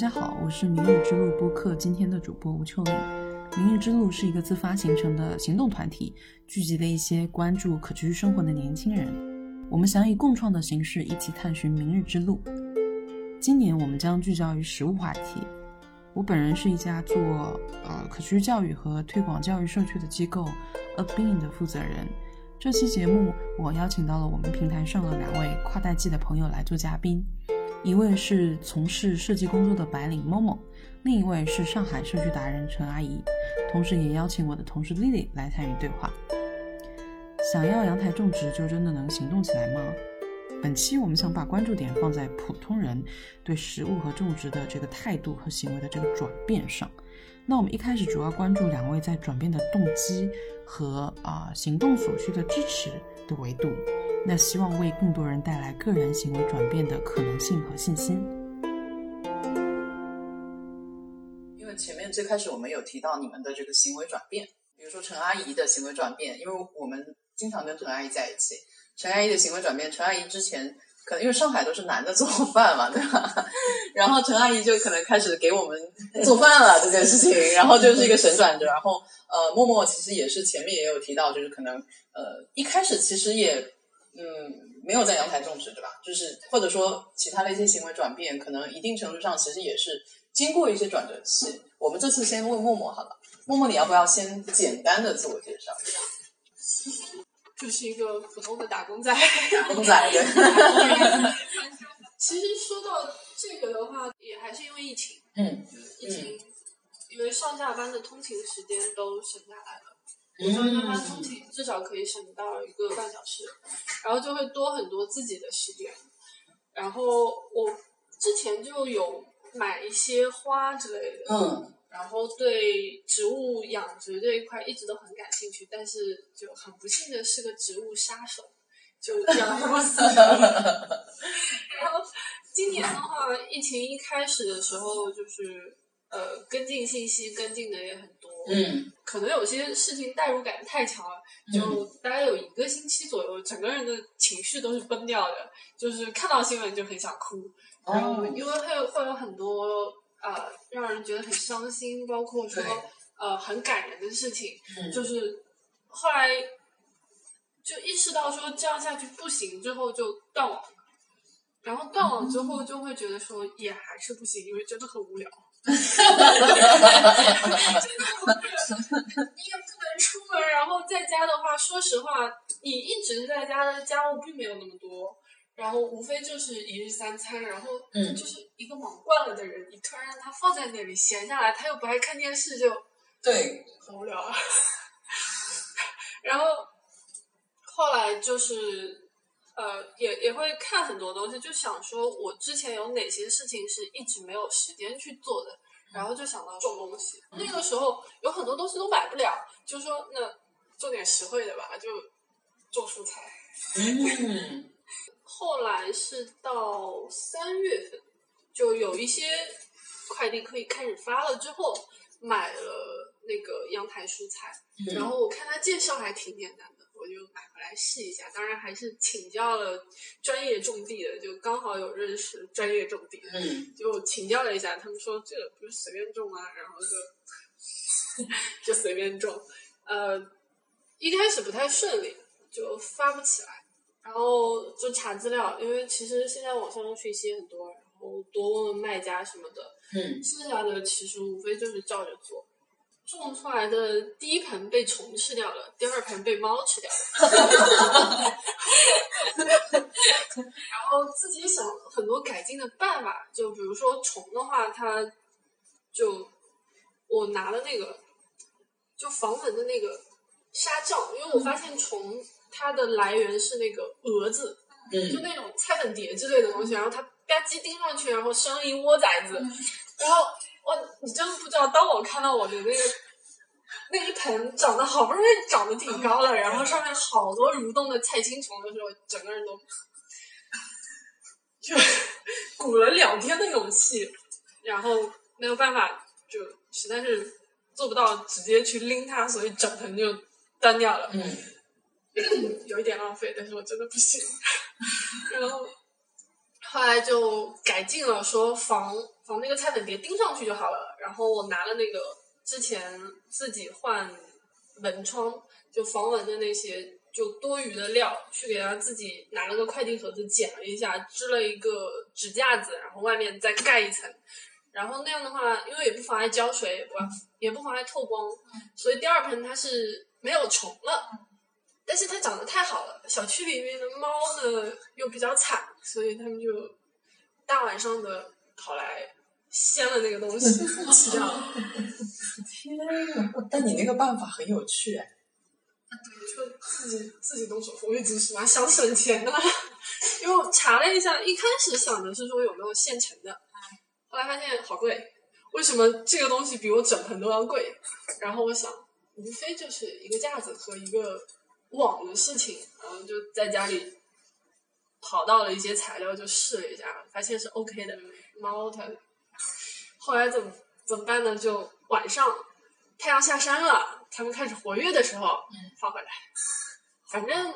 大家好，我是明日之路播客今天的主播吴秋玲。明日之路是一个自发形成的行动团体，聚集了一些关注可持续生活的年轻人。我们想以共创的形式一起探寻明日之路。今年我们将聚焦于食物话题。我本人是一家做呃可持续教育和推广教育社区的机构 A Being 的负责人。这期节目我邀请到了我们平台上的两位跨代际的朋友来做嘉宾。一位是从事设计工作的白领 Momo，另一位是上海社区达人陈阿姨，同时也邀请我的同事 Lily 来参与对话。想要阳台种植，就真的能行动起来吗？本期我们想把关注点放在普通人对食物和种植的这个态度和行为的这个转变上。那我们一开始主要关注两位在转变的动机和啊行动所需的支持的维度。那希望为更多人带来个人行为转变的可能性和信心。因为前面最开始我们有提到你们的这个行为转变，比如说陈阿姨的行为转变，因为我们经常跟陈阿姨在一起。陈阿姨的行为转变，陈阿姨之前可能因为上海都是男的做饭嘛，对吧？然后陈阿姨就可能开始给我们做饭了这件事情，然后就是一个神转折。然后呃，默默其实也是前面也有提到，就是可能呃一开始其实也。嗯，没有在阳台种植，对吧？就是或者说其他的一些行为转变，可能一定程度上其实也是经过一些转折期。我们这次先问默默好了，默默你要不要先简单的自我介绍？就是一个普通的打工仔。打工仔对。其实说到这个的话，也还是因为疫情。嗯。疫情，因为上下班的通勤时间都省下来了。上下班通勤至少可以省到一个半小时，然后就会多很多自己的时间。然后我之前就有买一些花之类的，嗯，然后对植物养殖这一块一直都很感兴趣，但是就很不幸的是个植物杀手，就养不死。然后今年的话，疫情一开始的时候，就是呃跟进信息跟进的也很多。嗯，可能有些事情代入感太强了，就大概有一个星期左右，整个人的情绪都是崩掉的，就是看到新闻就很想哭，然后因为会会有很多呃让人觉得很伤心，包括说呃很感人的事情，就是后来就意识到说这样下去不行，之后就断网，然后断网之后就会觉得说也还是不行，因为真的很无聊。哈哈哈你也不能出门，然后在家的话，说实话，你一直在家的家务并没有那么多，然后无非就是一日三餐，然后就是一个忙惯了的人，你突然让他放在那里闲下来，他又不爱看电视，就 对，很 无聊啊。然后后来就是。呃，也也会看很多东西，就想说我之前有哪些事情是一直没有时间去做的，然后就想到种东西。那个时候有很多东西都买不了，就说那种点实惠的吧，就种蔬菜。嗯。后来是到三月份，就有一些快递可以开始发了，之后买了那个阳台蔬菜，然后我看他介绍还挺简单的。我就买回来试一下，当然还是请教了专业种地的，就刚好有认识专业种地的，就请教了一下，他们说这个不是随便种啊，然后就 就随便种，呃，一开始不太顺利，就发不起来，然后就查资料，因为其实现在网上讯息很多，然后多问问卖家什么的，嗯，剩下的其实无非就是照着做。种出来的第一盆被虫吃掉了，第二盆被猫吃掉了。然后自己想很多改进的办法，就比如说虫的话，它就我拿了那个就防蚊的那个纱帐，因为我发现虫它的来源是那个蛾子，就那种菜粉蝶之类的东西，然后它吧唧叮上去，然后生了一窝崽子，然后。哇，你真的不知道，当我看到我的那个那一盆长得好不容易长得挺高了，然后上面好多蠕动的菜青虫的时候，整个人都就鼓了两天的勇气，然后没有办法，就实在是做不到直接去拎它，所以整盆就端掉了。嗯，有一点浪费，但是我真的不行。然后后后来就改进了，说防防那个菜粉碟钉上去就好了。然后我拿了那个之前自己换门窗就防蚊的那些就多余的料，去给他自己拿了个快递盒子剪了一下，支了一个纸架子，然后外面再盖一层。然后那样的话，因为也不妨碍浇水，也不也不妨碍透光，所以第二盆它是没有虫了。但是它长得太好了，小区里面的猫呢又比较惨，所以他们就大晚上的跑来掀了那个东西。天呐！但你那个办法很有趣哎。就自己自己动手缝纫机是吧？想省钱啊！因为我查了一下，一开始想的是说有没有现成的，后来发现好贵。为什么这个东西比我整盆都要贵？然后我想，无非就是一个架子和一个。网的事情，然后就在家里跑到了一些材料，就试了一下，发现是 OK 的。猫它后来怎么怎么办呢？就晚上太阳下山了，他们开始活跃的时候放回来。反正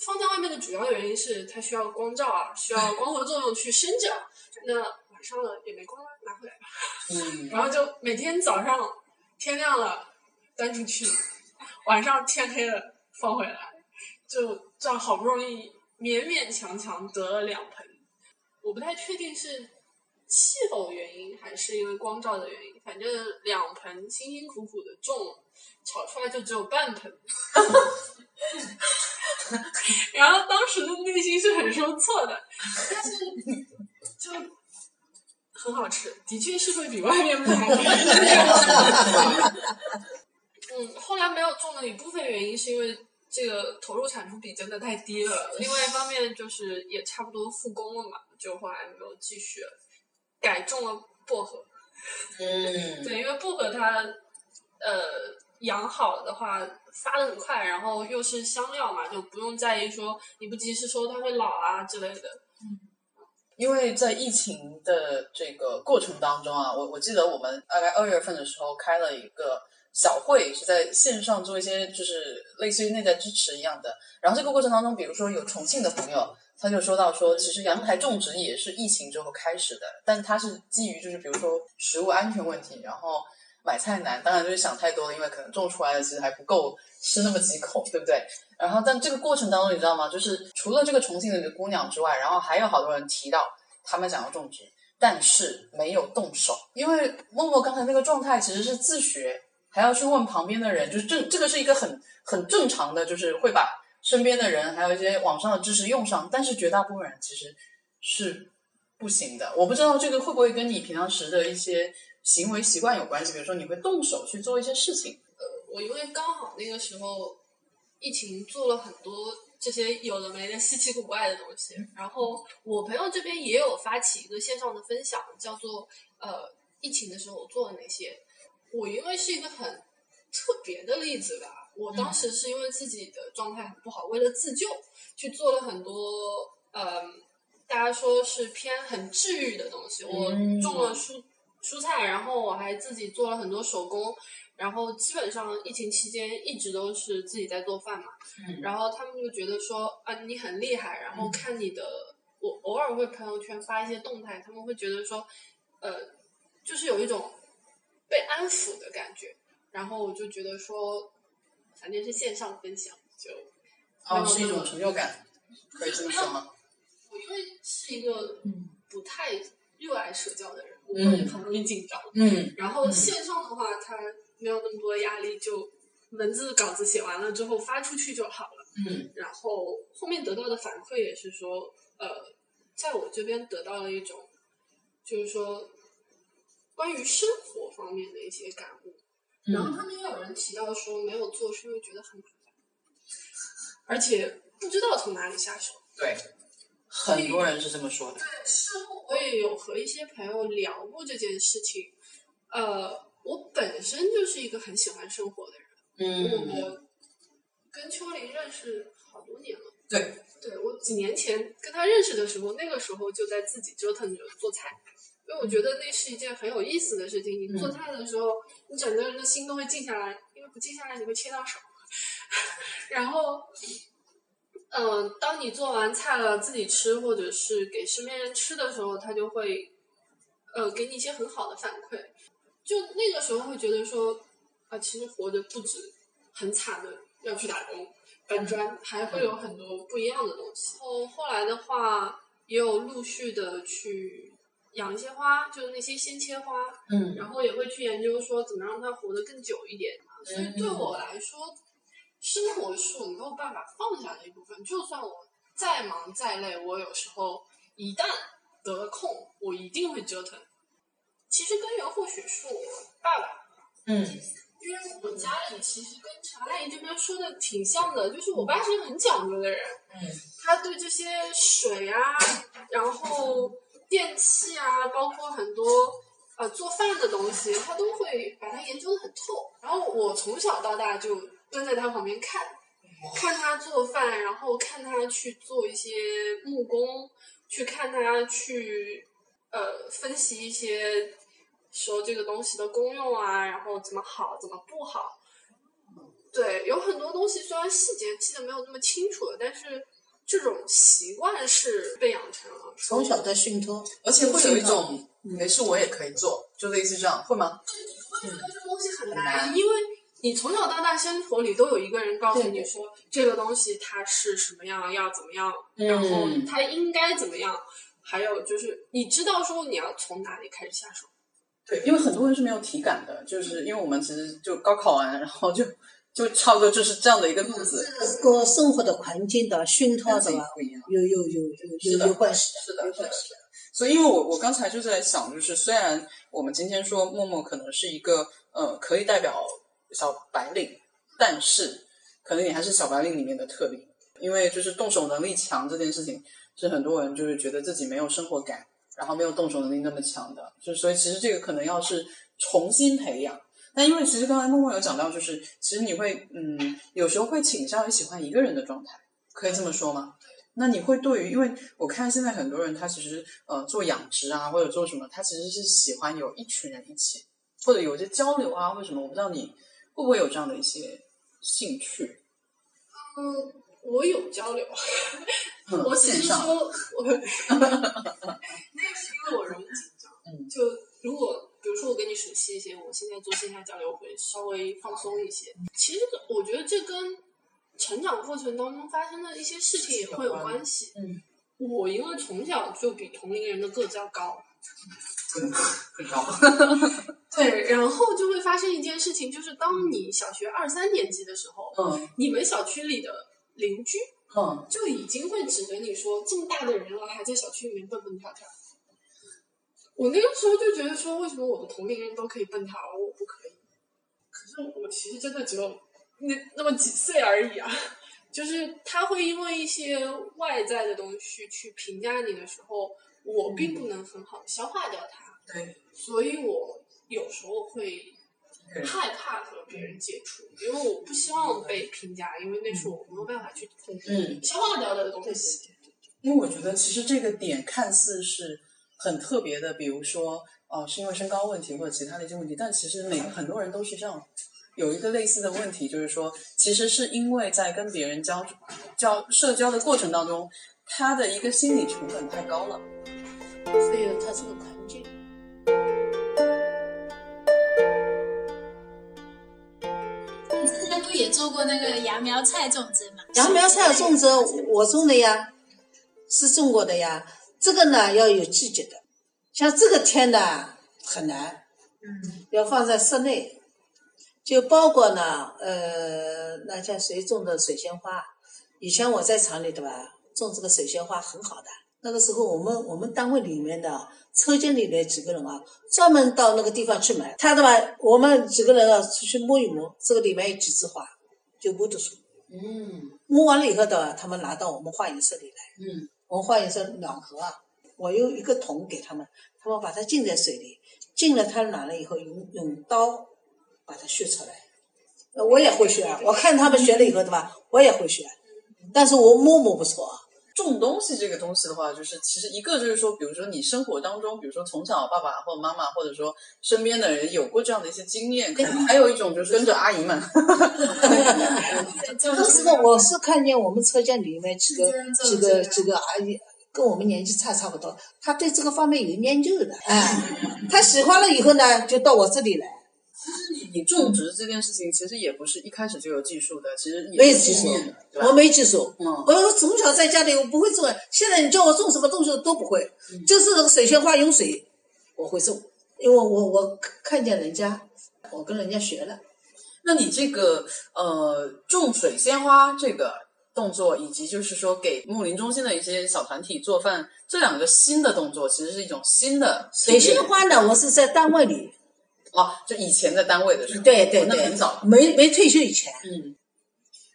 放在外面的主要原因是它需要光照啊，需要光合作用去生长。那晚上了也没光了，拿回来吧。嗯。然后就每天早上天亮了端出去，晚上天黑了。放回来，就这样好不容易勉勉强强得了两盆，我不太确定是气候原因还是因为光照的原因，反正两盆辛辛苦苦的种，炒出来就只有半盆，然后当时的内心是很受挫的，但是就很好吃，的确是会比外面买。嗯，后来没有种的一部分原因是因为这个投入产出比真的太低了，另外一方面就是也差不多复工了嘛，就后来没有继续改种了薄荷。嗯，对，因为薄荷它呃养好了的话发的很快，然后又是香料嘛，就不用在意说你不及时收它会老啊之类的。嗯，因为在疫情的这个过程当中啊，我我记得我们大概二月份的时候开了一个。小会是在线上做一些，就是类似于内在支持一样的。然后这个过程当中，比如说有重庆的朋友，他就说到说，其实阳台种植也是疫情之后开始的，但他是基于就是比如说食物安全问题，然后买菜难，当然就是想太多了，因为可能种出来的其实还不够吃那么几口，对不对？然后但这个过程当中，你知道吗？就是除了这个重庆的姑娘之外，然后还有好多人提到他们想要种植，但是没有动手，因为默默刚才那个状态其实是自学。还要去问旁边的人，就是这这个是一个很很正常的，就是会把身边的人还有一些网上的知识用上，但是绝大部分人其实是不行的。我不知道这个会不会跟你平常时的一些行为习惯有关系，比如说你会动手去做一些事情。呃，我因为刚好那个时候疫情做了很多这些有的没的稀奇古怪的东西，然后我朋友这边也有发起一个线上的分享，叫做呃疫情的时候我做了哪些。我因为是一个很特别的例子吧，我当时是因为自己的状态很不好，为了自救去做了很多，嗯，大家说是偏很治愈的东西。我种了蔬蔬菜，然后我还自己做了很多手工，然后基本上疫情期间一直都是自己在做饭嘛。然后他们就觉得说啊，你很厉害，然后看你的，我偶尔会朋友圈发一些动态，他们会觉得说，呃，就是有一种。被安抚的感觉，然后我就觉得说，反正是线上分享，就哦是一种成就感，可以这么说吗？我因为是一个不太热爱社交的人，我会很容易紧张。嗯，然后线上的话，它没有那么多压力，就文字稿子写完了之后发出去就好了。嗯，然后后面得到的反馈也是说，呃，在我这边得到了一种，就是说。关于生活方面的一些感悟，然后他们也有人提到说没有做是因为觉得很麻烦，而且不知道从哪里下手。对，很多人是这么说的。对，事后我也有和一些朋友聊过这件事情。呃，我本身就是一个很喜欢生活的人。嗯。我跟秋林认识好多年了。对。对我几年前跟他认识的时候，那个时候就在自己折腾着做菜。因为我觉得那是一件很有意思的事情。你做菜的时候，你整个人的心都会静下来，因为不静下来你会切到手。然后，嗯，当你做完菜了自己吃，或者是给身边人吃的时候，他就会呃给你一些很好的反馈。就那个时候会觉得说啊，其实活着不止很惨的要去打工搬砖，还会有很多不一样的东西。后后来的话，也有陆续的去养一些花，就是那些鲜切花，嗯然后也会去研究说怎么让它活得更久一点。所以对我来说，生活是我没有办法放下的一部分。就算我再忙再累，我有时候一旦得了空，我一定会折腾。其实根源或许是我爸爸，嗯因为我家里其实跟陈阿姨这边说的挺像的，就是我爸是一个很讲究的人，嗯他对这些水啊，然后电器啊，包括很多呃做饭的东西，他都会把它研究的很透。然后我从小到大就蹲在他旁边看，看他做饭，然后看他去做一些木工，去看他去呃分析一些说这个东西的功用啊，然后怎么好，怎么不好。对，有很多东西虽然细节记得没有那么清楚了，但是这种习惯是被养成了。从小在熏托，而且会有一种没事我也可以做，就类似这样，会吗？会觉得这个东西很很难，因为你从小到大生活里都有一个人告诉你说这个东西它是什么样，要怎么样，嗯然后它应该怎么样，还有就是你知道说你要从哪里开始下手。对，因为很多人是没有体感的，就是因为我们其实就高考完，然后就就差不多就是这样的一个路子，这个生活的环境的熏托跟自己的吧，不一样。有有有有有有关系是的，是的，有关系。是的。所以，因为我我刚才就在想，就是虽然我们今天说默默可能是一个呃可以代表小白领，但是可能你还是小白领里面的特例，因为就是动手能力强这件事情，是很多人就是觉得自己没有生活感，然后没有动手能力那么强的，就所以其实这个可能要是重新培养。但因为其实刚才默默有讲到，就是其实你会嗯有时候会倾向于喜欢一个人的状态，可以这么说吗？那你会对于，因为我看现在很多人他其实呃做养殖啊或者做什么，他其实是喜欢有一群人一起，或者有一些交流啊或者什么，我不知道你会不会有这样的一些兴趣？嗯，我有交流，嗯我只线上是说，我那个是因为我容易紧张。嗯就如果比如说我跟你熟悉一些，我现在做线下交流会稍微放松一些。其实我觉得这跟成长过程当中发生的一些事情也会有关系。嗯，我因为从小就比同龄人的个子要高，很高。对，然后就会发生一件事情，就是当你小学二三年级的时候，嗯你们小区里的邻居嗯，就已经会指着你说，这么大的人了，还在小区里面蹦蹦跳跳。我那个时候就觉得说，为什么我的同龄人都可以蹦跳，而我不可以？可是我其实真的只有那那么几岁而已啊。就是他会因为一些外在的东西去评价你的时候，我并不能很好的消化掉它，对，所以我有时候会害怕和别人接触，因为我不希望被评价，因为那是我没有办法去控制、嗯消化掉的东对西。因为我觉得其实这个点看似是很特别的，比如说呃是因为身高问题或者其他的一些问题，但其实每很多人都是这样。有一个类似的问题，就是说，其实是因为在跟别人交交社交的过程当中，他的一个心理成本太高了。所以他是个环境。你之前不也做过那个芽苗菜种植吗？芽苗菜种植我种的呀，是种过的呀。这个呢要有季节的，像这个天呢很难，嗯，要放在室内，就包括呢，呃，那像谁种的水仙花？以前我在厂里对吧，种这个水仙花很好的。那个时候我们我们单位里面的车间里的几个人啊，专门到那个地方去买。他的吧？我们几个人啊出去摸一摸，这个里面有几枝花，就摸得出。嗯摸完了以后的，他们拿到我们化验室里来，嗯文化也是暖和啊，我用一个桶给他们，他们把它浸在水里，浸了它暖了以后，用用刀把它削出来。我也会削啊，我看他们学了以后对吧，我也会削，但是我摸摸不错啊。重东西这个东西的话，就是其实一个就是说，比如说你生活当中，比如说从小爸爸或妈妈，或者说身边的人有过这样的一些经验，可能还有一种就是跟着阿姨们。当时呢，我是看见我们车间里面几个几个几个阿姨。跟我们年纪差差不多，他对这个方面有研究的，哎，他喜欢了以后呢，就到我这里来。你你种植这件事情，其实也不是一开始就有技术的，其实没有技术，我没技术。嗯，我从小在家里我不会种，现在你叫我种什么东西都不会，就是那个水仙花用水我会种，因为我我看见人家，我跟人家学了。那你这个呃种水仙花这个。动作以及就是说给木林中心的一些小团体做饭，这两个新的动作其实是一种新的。水仙花呢，我是在单位里，哦，就以前在单位的时候，对对对，那很早，没没退休以前。嗯，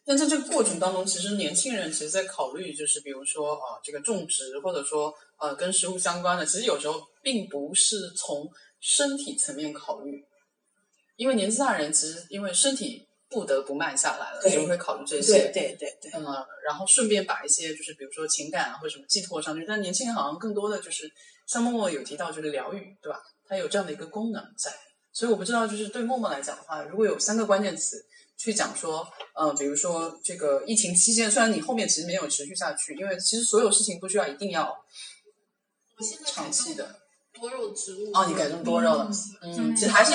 但在这个过程当中，其实年轻人其实在考虑，就是比如说啊，这个种植或者说呃跟食物相关的，其实有时候并不是从身体层面考虑，因为年纪大人其实因为身体。不得不慢下来了，就会考虑这些。对对对对。嗯，然后顺便把一些就是比如说情感啊或者什么寄托上去。但年轻人好像更多的就是像默默有提到这个疗愈，对吧？它有这样的一个功能在。所以我不知道就是对默默来讲的话，如果有三个关键词去讲说，呃，比如说这个疫情期间，虽然你后面其实没有持续下去，因为其实所有事情不需要一定要长期的多肉植物。哦，你改种多肉了，嗯，其实还是。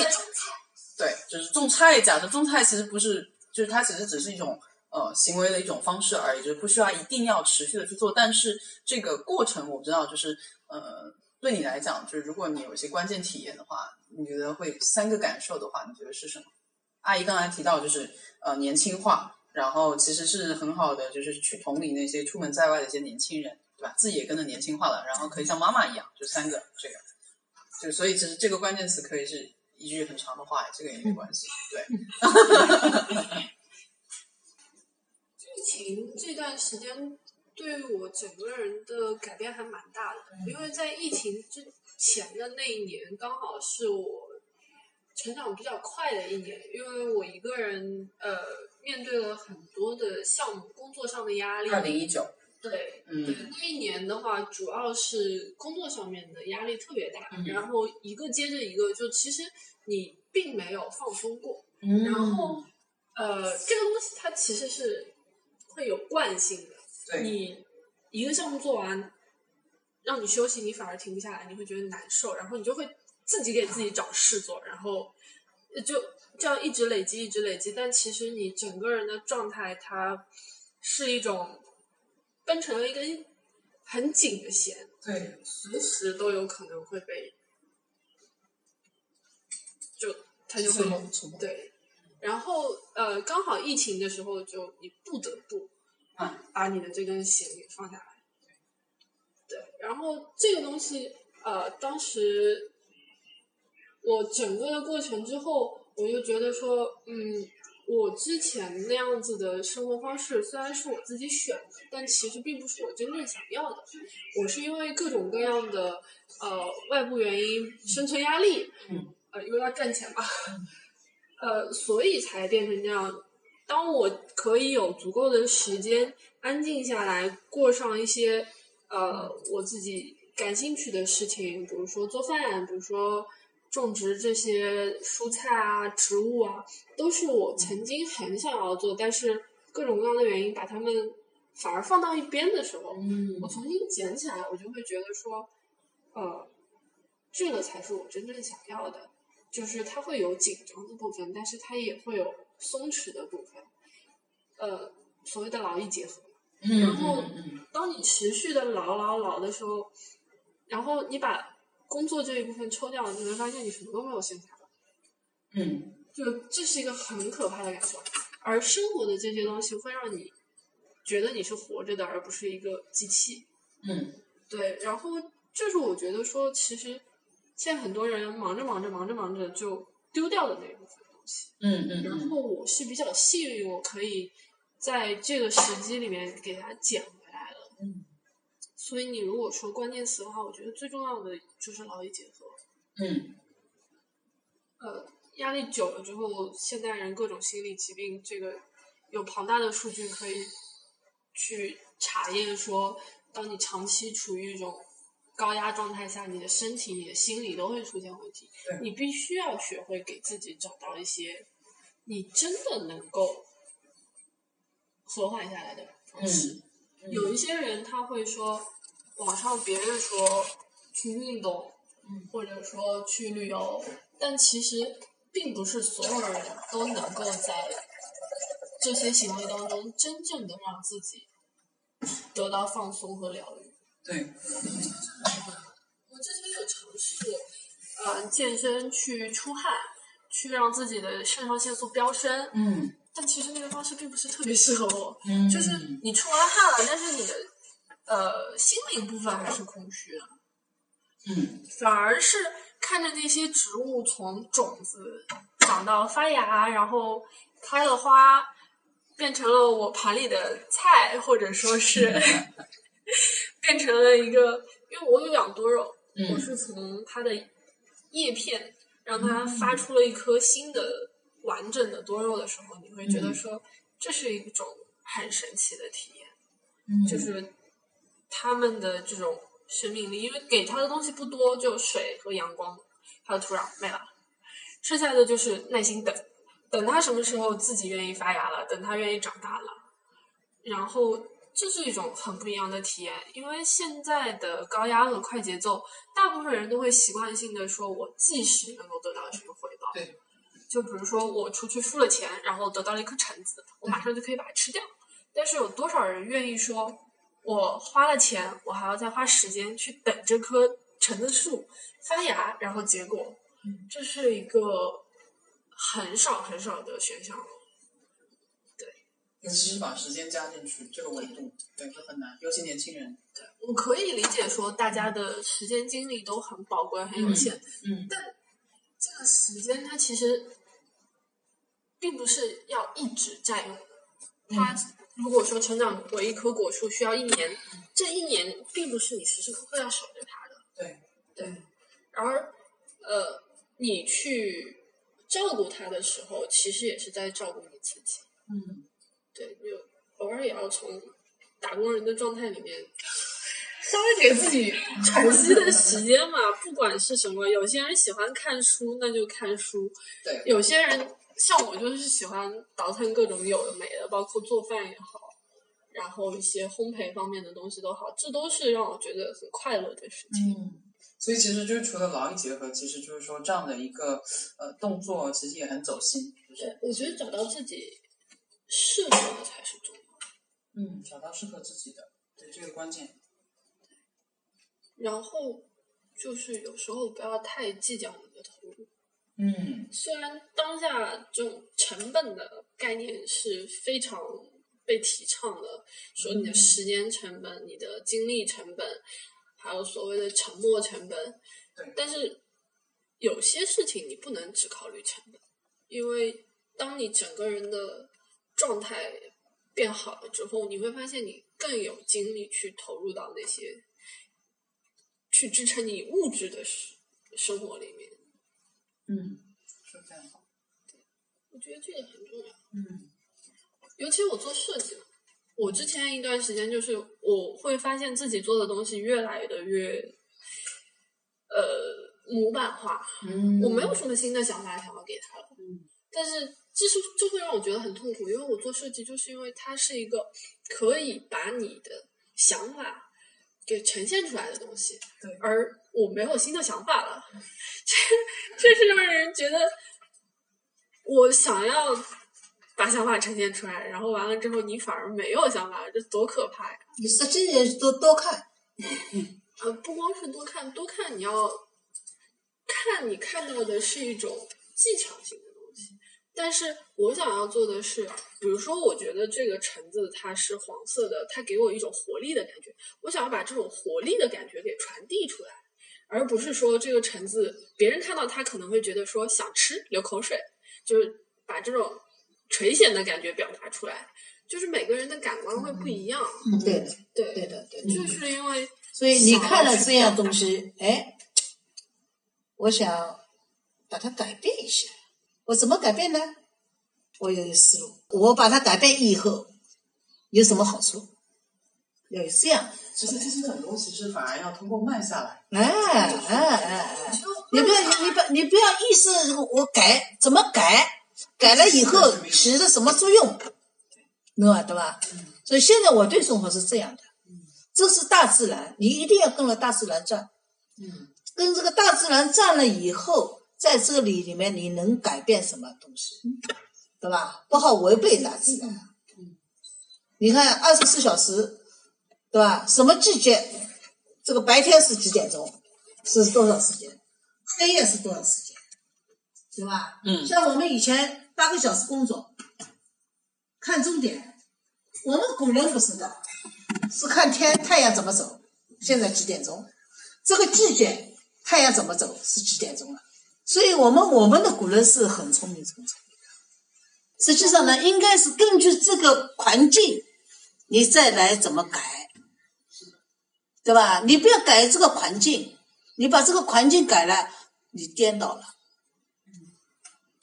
对，就是种菜。假的种菜其实不是，就是它其实只是一种呃行为的一种方式而已，就是不需要一定要持续的去做。但是这个过程我不知道，就是呃对你来讲，就是如果你有一些关键体验的话，你觉得会三个感受的话，你觉得是什么？阿姨刚才提到就是呃年轻化，然后其实是很好的，就是去同理那些出门在外的一些年轻人，对吧？自己也跟着年轻化了，然后可以像妈妈一样，就三个这个，就所以其实这个关键词可以是。一句很长的话，这个也没关系。对，疫情这段时间对于我整个人的改变还蛮大的，因为在疫情之前的那一年，刚好是我成长比较快的一年，因为我一个人呃面对了很多的项目、工作上的压力。二零一九。对，嗯，那一年的话，主要是工作上面的压力特别大，然后一个接着一个，就其实你并没有放松过，然后呃，这个东西它其实是会有惯性的，你一个项目做完，让你休息，你反而停不下来，你会觉得难受，然后你就会自己给自己找事做，然后就这样一直累积，一直累积，但其实你整个人的状态，它是一种。绷成了一根很紧的弦，对，随时都有可能会被，就它就会对，然后呃，刚好疫情的时候，就你不得不把你的这根弦给放下来，对，然后这个东西呃，当时我整个的过程之后，我就觉得说，嗯。我之前那样子的生活方式虽然是我自己选的，但其实并不是我真正想要的。我是因为各种各样的呃外部原因，生存压力，呃，因为要赚钱嘛，呃，所以才变成这样。当我可以有足够的时间安静下来，过上一些呃我自己感兴趣的事情，比如说做饭，比如说。种植这些蔬菜啊、植物啊，都是我曾经很想要做，但是各种各样的原因把它们反而放到一边的时候，我重新捡起来，我就会觉得说，呃，这个才是我真正想要的。就是它会有紧张的部分，但是它也会有松弛的部分，呃，所谓的劳逸结合。然后，当你持续的劳劳劳的时候，然后你把。工作这一部分抽掉了，你会发现你什么都没有剩下了。嗯，就这是一个很可怕的感受。而生活的这些东西会让你觉得你是活着的，而不是一个机器。嗯，对。然后这是我觉得说，其实现在很多人忙着忙着忙着忙着就丢掉的那一部分东西。嗯嗯。然后我是比较幸运，我可以在这个时机里面给它捡回来了。嗯。所以你如果说关键词的话，我觉得最重要的就是劳逸结合。嗯。呃，压力久了之后，现代人各种心理疾病，这个有庞大的数据可以去查验说，当你长期处于一种高压状态下，你的身体、你的心理都会出现问题。对你必须要学会给自己找到一些你真的能够和缓下来的方式。有一些人他会说，网上别人说去运动，或者说去旅游，但其实并不是所有人都能够在这些行为当中真正的让自己得到放松和疗愈。对，我之前有尝试，呃，健身去出汗，去让自己的肾上腺素飙升，嗯但其实那个方式并不是特别适合我。嗯就是你出完汗了，但是你的呃心灵部分还是空虚的，嗯反而是看着那些植物从种子长到发芽，然后开了花，变成了我盘里的菜，或者说是 变成了一个，因为我有养多肉，我嗯是从它的叶片让它发出了一颗新的完整的多肉的时候，你会觉得说这是一种很神奇的体验。嗯，就是他们的这种生命力，因为给它的东西不多，就水和阳光，还有土壤没了，剩下的就是耐心等，等它什么时候自己愿意发芽了，等它愿意长大了，然后这是一种很不一样的体验，因为现在的高压和快节奏，大部分人都会习惯性的说，我即使能够得到什么回报，对，就比如说我出去付了钱，然后得到了一颗橙子，我马上就可以把它吃掉。但是有多少人愿意说，我花了钱，我还要再花时间去等这棵橙子树发芽，然后结果？这是一个很少很少的选项了。尤其实把时间加进去，这个维度，对，就很难，尤其年轻人。对我可以理解说，大家的时间精力都很宝贵、很有限，嗯但这个时间它其实并不是要一直占用的。它如果说成长为一棵果树需要一年，这一年并不是你时时刻刻要守着它的。对对，而呃，你去照顾它的时候，其实也是在照顾你自己。嗯，对，就偶尔也要从打工人的状态里面 稍微给自己喘息的时间嘛，不管是什么。有些人喜欢看书，那就看书；对，有些人像我，就是喜欢倒腾各种有的没的，包括做饭也好，然后一些烘焙方面的东西都好，这都是让我觉得很快乐的事情。嗯。所以其实就是除了劳逸结合，其实就是说这样的一个呃动作，其实也很走心，对，我觉得找到自己适合的才是重要的。嗯，找到适合自己的，对这个关键。然后就是有时候不要太计较你的投入。嗯虽然当下这种成本的概念是非常被提倡的，说你的时间成本、你的精力成本，还有所谓的沉没成本。对但是有些事情你不能只考虑成本，因为当你整个人的状态变好了之后，你会发现你更有精力去投入到那些去支撑你物质的生生活里面。嗯，说得非常好。我觉得这个很重要。嗯尤其我做设计嘛，我之前一段时间就是我会发现自己做的东西越来的越，呃，模板化。嗯我没有什么新的想法想要给他了，嗯但是这是就会让我觉得很痛苦，因为我做设计就是因为它是一个可以把你的想法给呈现出来的东西，对而我没有新的想法了，这这是让人觉得我想要把想法呈现出来，然后完了之后你反而没有想法，这多可怕呀！你设计也多多看，呃，不光是多看，多看你要看你看到的是一种技巧性但是我想要做的是，比如说，我觉得这个橙子它是黄色的，它给我一种活力的感觉，我想要把这种活力的感觉给传递出来，而不是说这个橙子别人看到它可能会觉得说想吃流口水，就是把这种垂涎的感觉表达出来，就是每个人的感官会不一样，嗯，对的，对对的，对。就是因为所以你看了这样东西，哎，我想把它改变一下。我怎么改变呢？我有思路，我把它改变以后有什么好处？要有这样。其实这些很多其实反而要通过慢下来。哎哎哎哎，你不要你你不你不要意识我改怎么改，改了以后起了什么作用，懂吧？对吧？所以现在我对生活是这样的，这是大自然，你一定要跟着大自然转。嗯，跟这个大自然转了以后，在这里里面你能改变什么东西，对吧？不好违背大自然。你看二十四小时，对吧？什么季节？这个白天是几点钟？是多少时间？黑夜是多少时间？对吧？嗯像我们以前八个小时工作，看终点，我们古人不是的，是看天太阳怎么走，现在几点钟？这个季节太阳怎么走是几点钟了？所以我们我们的古人是很聪明，很聪明的。实际上呢，应该是根据这个环境，你再来怎么改，对吧？你不要改这个环境，你把这个环境改了，你颠倒了。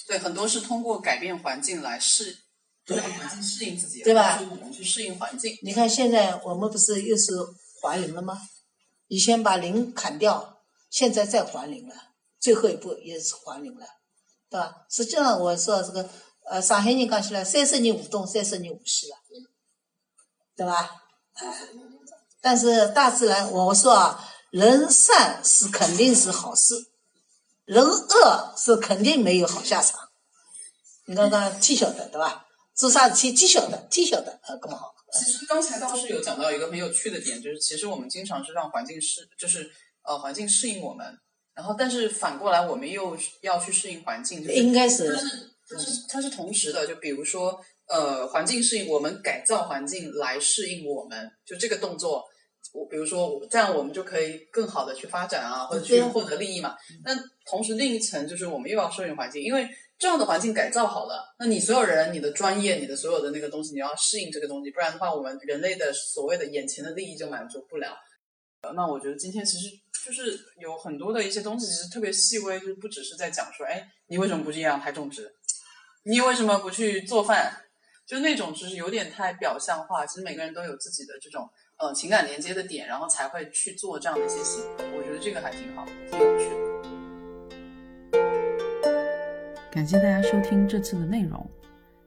对，很多是通过改变环境来适，对让环境适应自己，对吧去适应环境。你看现在我们不是又是还林了吗？以前把林砍掉，现在再还林了，最后一步也是还林了，对吧？实际上我说这个呃，上海人讲起来，三十年河东，三十年河西了，对吧？但是大自然，我说啊，人善是肯定是好事，人恶是肯定没有好下场。你刚刚天晓得对吧？做啥事体天晓得，天晓得，呃，更好。其实刚才倒是有讲到一个很有趣的点，就是其实我们经常是让环境适，就是呃环境适应我们，然后但是反过来我们又要去适应环境，就是应该是它是它是它是同时的，就比如说呃环境适应我们，改造环境来适应我们，就这个动作。我比如说，这样我们就可以更好的去发展啊，或者去获得利益嘛。那同时另一层就是我们又要适应环境，因为这样的环境改造好了，那你所有人、你的专业、你的所有的那个东西，你要适应这个东西，不然的话，我们人类的所谓的眼前的利益就满足不了。呃那我觉得今天其实就是有很多的一些东西，其实特别细微，就是不只是在讲说，哎，你为什么不去养台种植？你为什么不去做饭？就那种就是有点太表象化。其实每个人都有自己的这种呃情感连接的点，然后才会去做这样的一些行为。我觉得这个还挺好，挺有趣的。感谢大家收听这次的内容。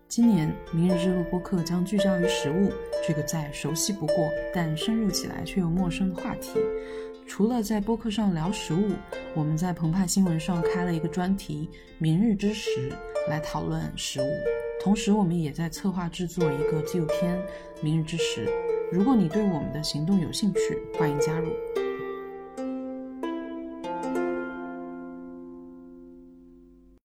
今年《明日之路》播客将聚焦于食物这个再熟悉不过，但深入起来却又陌生的话题。除了在播客上聊食物，我们在澎湃新闻上开了一个专题《明日之食》来讨论食物。同时，我们也在策划制作一个纪录片《明日之食》。如果你对我们的行动有兴趣，欢迎加入。